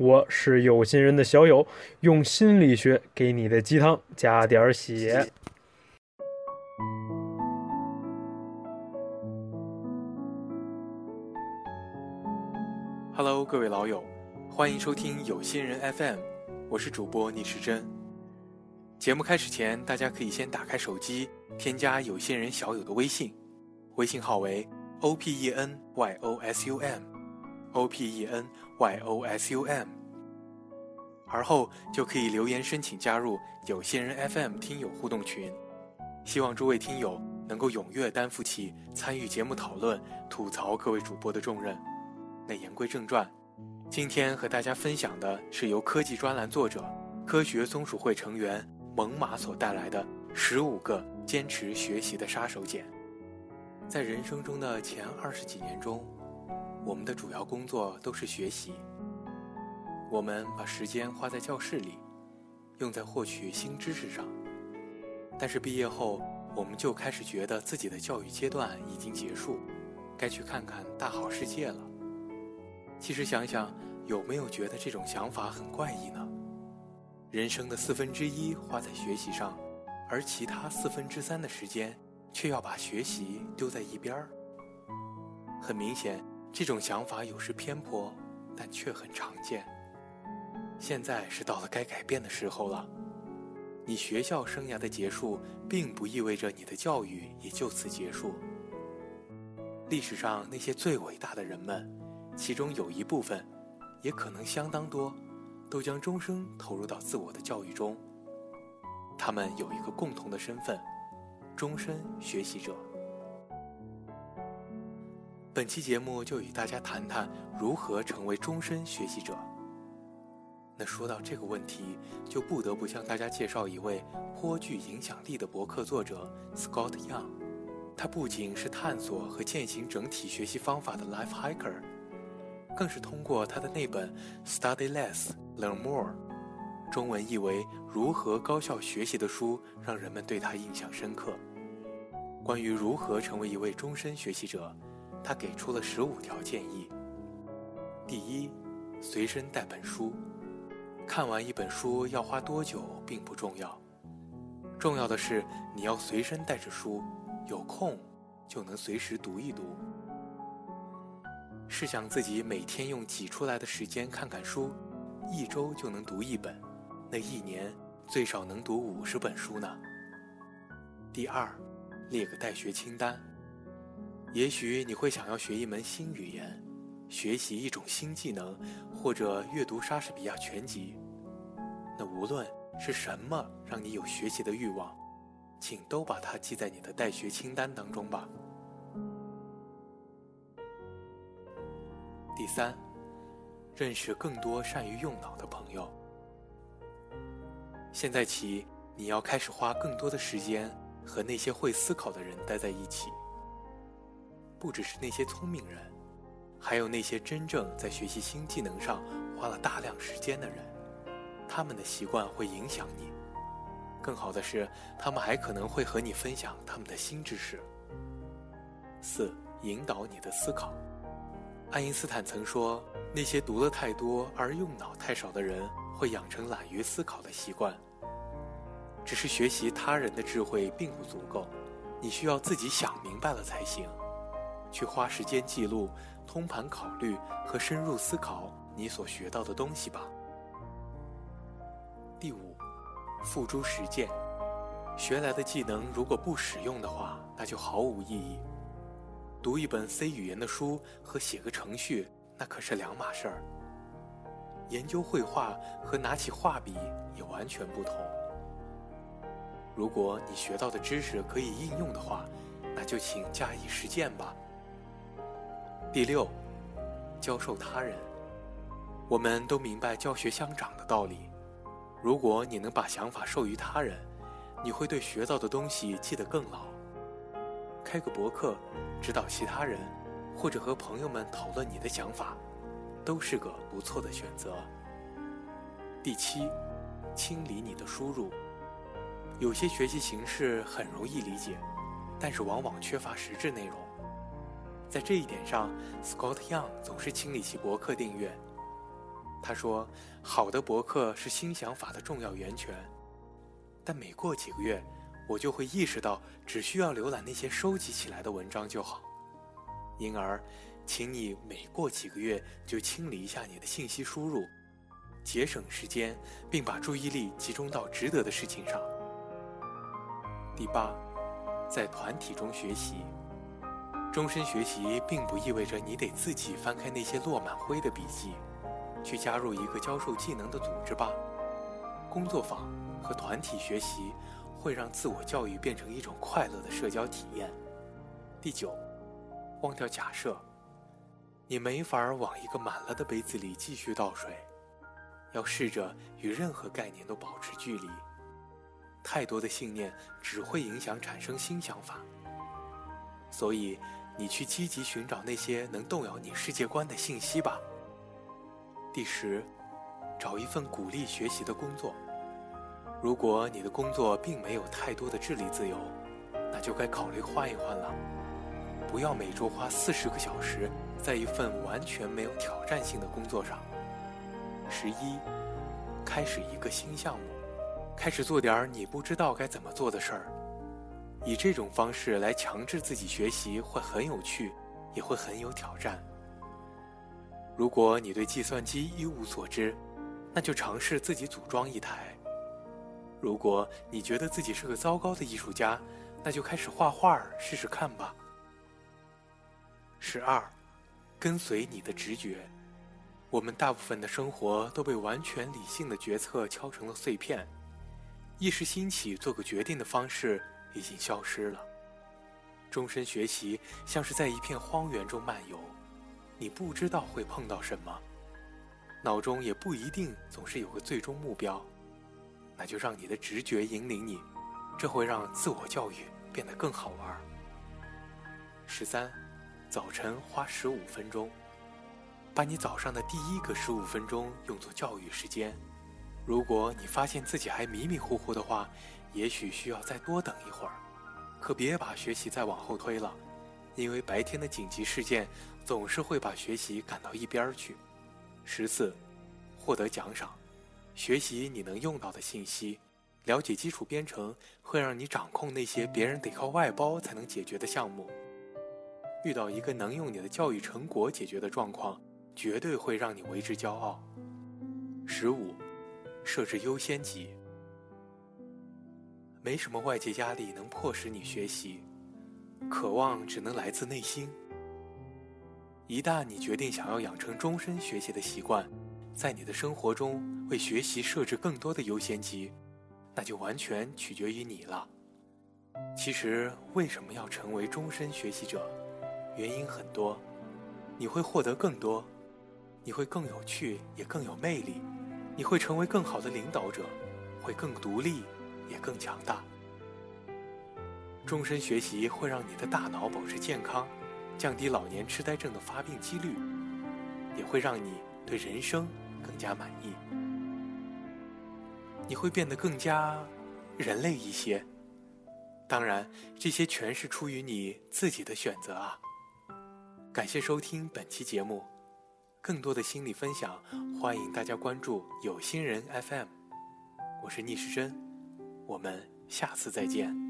我是有心人的小友，用心理学给你的鸡汤加点血。Hello，各位老友，欢迎收听有心人 FM，我是主播逆时针。节目开始前，大家可以先打开手机，添加有心人小友的微信，微信号为 openyosum O P E N Y O S U M，而后就可以留言申请加入有些人 FM 听友互动群。希望诸位听友能够踊跃担负起参与节目讨论、吐槽各位主播的重任。那言归正传，今天和大家分享的是由科技专栏作者、科学松鼠会成员。猛犸所带来的十五个坚持学习的杀手锏。在人生中的前二十几年中，我们的主要工作都是学习。我们把时间花在教室里，用在获取新知识上。但是毕业后，我们就开始觉得自己的教育阶段已经结束，该去看看大好世界了。其实想想，有没有觉得这种想法很怪异呢？人生的四分之一花在学习上，而其他四分之三的时间却要把学习丢在一边儿。很明显，这种想法有时偏颇，但却很常见。现在是到了该改变的时候了。你学校生涯的结束，并不意味着你的教育也就此结束。历史上那些最伟大的人们，其中有一部分，也可能相当多。都将终生投入到自我的教育中。他们有一个共同的身份：终身学习者。本期节目就与大家谈谈如何成为终身学习者。那说到这个问题，就不得不向大家介绍一位颇具影响力的博客作者 Scott Young。他不仅是探索和践行整体学习方法的 Life Hacker。更是通过他的那本《Study Less, Learn More》，中文译为《如何高效学习》的书，让人们对他印象深刻。关于如何成为一位终身学习者，他给出了十五条建议。第一，随身带本书。看完一本书要花多久并不重要，重要的是你要随身带着书，有空就能随时读一读。试想自己每天用挤出来的时间看看书，一周就能读一本，那一年最少能读五十本书呢。第二，列个待学清单。也许你会想要学一门新语言，学习一种新技能，或者阅读莎士比亚全集。那无论是什么让你有学习的欲望，请都把它记在你的待学清单当中吧。第三，认识更多善于用脑的朋友。现在起，你要开始花更多的时间和那些会思考的人待在一起。不只是那些聪明人，还有那些真正在学习新技能上花了大量时间的人。他们的习惯会影响你。更好的是，他们还可能会和你分享他们的新知识。四，引导你的思考。爱因斯坦曾说：“那些读了太多而用脑太少的人，会养成懒于思考的习惯。只是学习他人的智慧并不足够，你需要自己想明白了才行。去花时间记录、通盘考虑和深入思考你所学到的东西吧。”第五，付诸实践。学来的技能如果不使用的话，那就毫无意义。读一本 C 语言的书和写个程序，那可是两码事儿。研究绘画和拿起画笔也完全不同。如果你学到的知识可以应用的话，那就请加以实践吧。第六，教授他人。我们都明白教学相长的道理，如果你能把想法授予他人，你会对学到的东西记得更牢。开个博客，指导其他人，或者和朋友们讨论你的想法，都是个不错的选择。第七，清理你的输入。有些学习形式很容易理解，但是往往缺乏实质内容。在这一点上，Scott Young 总是清理其博客订阅。他说：“好的博客是新想法的重要源泉。”但每过几个月，我就会意识到，只需要浏览那些收集起来的文章就好。因而，请你每过几个月就清理一下你的信息输入，节省时间，并把注意力集中到值得的事情上。第八，在团体中学习。终身学习并不意味着你得自己翻开那些落满灰的笔记，去加入一个教授技能的组织吧。工作坊和团体学习会让自我教育变成一种快乐的社交体验。第九，忘掉假设，你没法往一个满了的杯子里继续倒水，要试着与任何概念都保持距离。太多的信念只会影响产生新想法，所以。你去积极寻找那些能动摇你世界观的信息吧。第十，找一份鼓励学习的工作。如果你的工作并没有太多的智力自由，那就该考虑换一换了。不要每周花四十个小时在一份完全没有挑战性的工作上。十一，开始一个新项目，开始做点你不知道该怎么做的事儿。以这种方式来强制自己学习会很有趣，也会很有挑战。如果你对计算机一无所知，那就尝试自己组装一台。如果你觉得自己是个糟糕的艺术家，那就开始画画试试看吧。十二，跟随你的直觉。我们大部分的生活都被完全理性的决策敲成了碎片，一时兴起做个决定的方式。已经消失了。终身学习像是在一片荒原中漫游，你不知道会碰到什么，脑中也不一定总是有个最终目标，那就让你的直觉引领你，这会让自我教育变得更好玩。十三，早晨花十五分钟，把你早上的第一个十五分钟用作教育时间。如果你发现自己还迷迷糊糊的话，也许需要再多等一会儿，可别把学习再往后推了，因为白天的紧急事件总是会把学习赶到一边去。十四，获得奖赏，学习你能用到的信息，了解基础编程会让你掌控那些别人得靠外包才能解决的项目。遇到一个能用你的教育成果解决的状况，绝对会让你为之骄傲。十五，设置优先级。没什么外界压力能迫使你学习，渴望只能来自内心。一旦你决定想要养成终身学习的习惯，在你的生活中为学习设置更多的优先级，那就完全取决于你了。其实，为什么要成为终身学习者？原因很多，你会获得更多，你会更有趣，也更有魅力，你会成为更好的领导者，会更独立。也更强大。终身学习会让你的大脑保持健康，降低老年痴呆症的发病几率，也会让你对人生更加满意。你会变得更加人类一些。当然，这些全是出于你自己的选择啊。感谢收听本期节目，更多的心理分享，欢迎大家关注有心人 FM。我是逆时针。我们下次再见。